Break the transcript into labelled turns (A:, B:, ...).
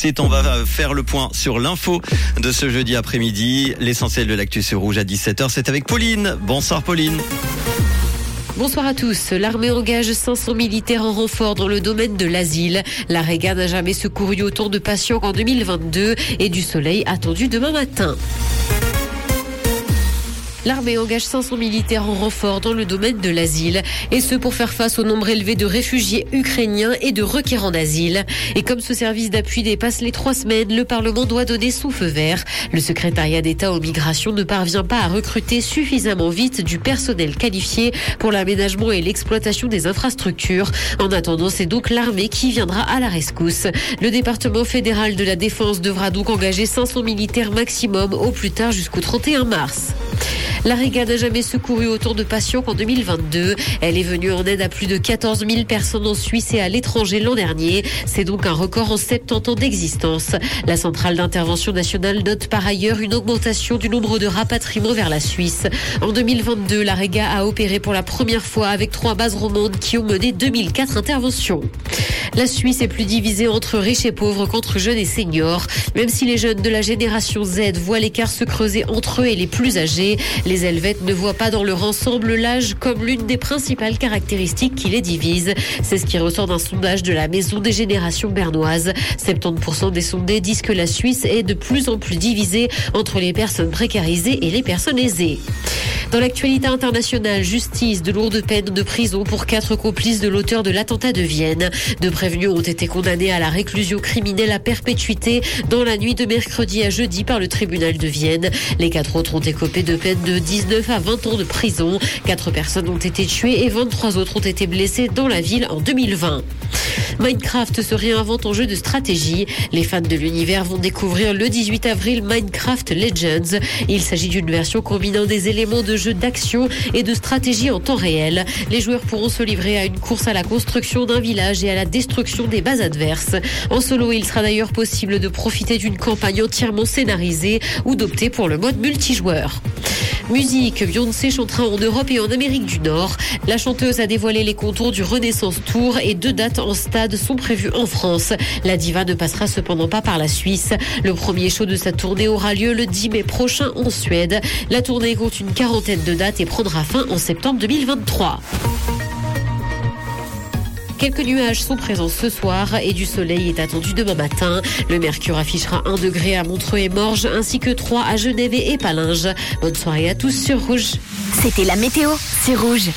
A: C'est on va faire le point sur l'info de ce jeudi après-midi. L'essentiel de l'actu sur Rouge à 17h, c'est avec Pauline. Bonsoir Pauline.
B: Bonsoir à tous. L'armée engage 500 militaires en renfort dans le domaine de l'asile. La Réga n'a jamais secouru autant de patients qu'en 2022 et du soleil attendu demain matin. L'armée engage 500 militaires en renfort dans le domaine de l'asile, et ce pour faire face au nombre élevé de réfugiés ukrainiens et de requérants d'asile. Et comme ce service d'appui dépasse les trois semaines, le Parlement doit donner son feu vert. Le secrétariat d'État aux migrations ne parvient pas à recruter suffisamment vite du personnel qualifié pour l'aménagement et l'exploitation des infrastructures. En attendant, c'est donc l'armée qui viendra à la rescousse. Le département fédéral de la défense devra donc engager 500 militaires maximum au plus tard jusqu'au 31 mars. La Riga n'a jamais secouru autant de patients qu'en 2022. Elle est venue en aide à plus de 14 000 personnes en Suisse et à l'étranger l'an dernier. C'est donc un record en 70 ans d'existence. La centrale d'intervention nationale note par ailleurs une augmentation du nombre de rapatriements vers la Suisse. En 2022, la Riga a opéré pour la première fois avec trois bases romandes qui ont mené 2004 interventions. La Suisse est plus divisée entre riches et pauvres qu'entre jeunes et seniors. Même si les jeunes de la génération Z voient l'écart se creuser entre eux et les plus âgés, les Helvètes ne voient pas dans leur ensemble l'âge comme l'une des principales caractéristiques qui les divise. C'est ce qui ressort d'un sondage de la Maison des générations bernoises. 70% des sondés disent que la Suisse est de plus en plus divisée entre les personnes précarisées et les personnes aisées. Dans l'actualité internationale, justice, de lourdes peines de prison pour quatre complices de l'auteur de l'attentat de Vienne. Prévenus ont été condamnés à la réclusion criminelle à perpétuité dans la nuit de mercredi à jeudi par le tribunal de Vienne. Les quatre autres ont écopé de peines de 19 à 20 ans de prison. Quatre personnes ont été tuées et 23 autres ont été blessées dans la ville en 2020. Minecraft se réinvente en jeu de stratégie. Les fans de l'univers vont découvrir le 18 avril Minecraft Legends. Il s'agit d'une version combinant des éléments de jeu d'action et de stratégie en temps réel. Les joueurs pourront se livrer à une course à la construction d'un village et à la bases adverses. En solo, il sera d'ailleurs possible de profiter d'une campagne entièrement scénarisée ou d'opter pour le mode multijoueur. Musique, Beyoncé chantera en Europe et en Amérique du Nord. La chanteuse a dévoilé les contours du Renaissance Tour et deux dates en stade sont prévues en France. La diva ne passera cependant pas par la Suisse. Le premier show de sa tournée aura lieu le 10 mai prochain en Suède. La tournée compte une quarantaine de dates et prendra fin en septembre 2023. Quelques nuages sont présents ce soir et du soleil est attendu demain matin. Le mercure affichera 1 degré à Montreux et Morges ainsi que 3 à Genève et Palinges. Bonne soirée à tous sur Rouge.
C: C'était la météo, c'est Rouge.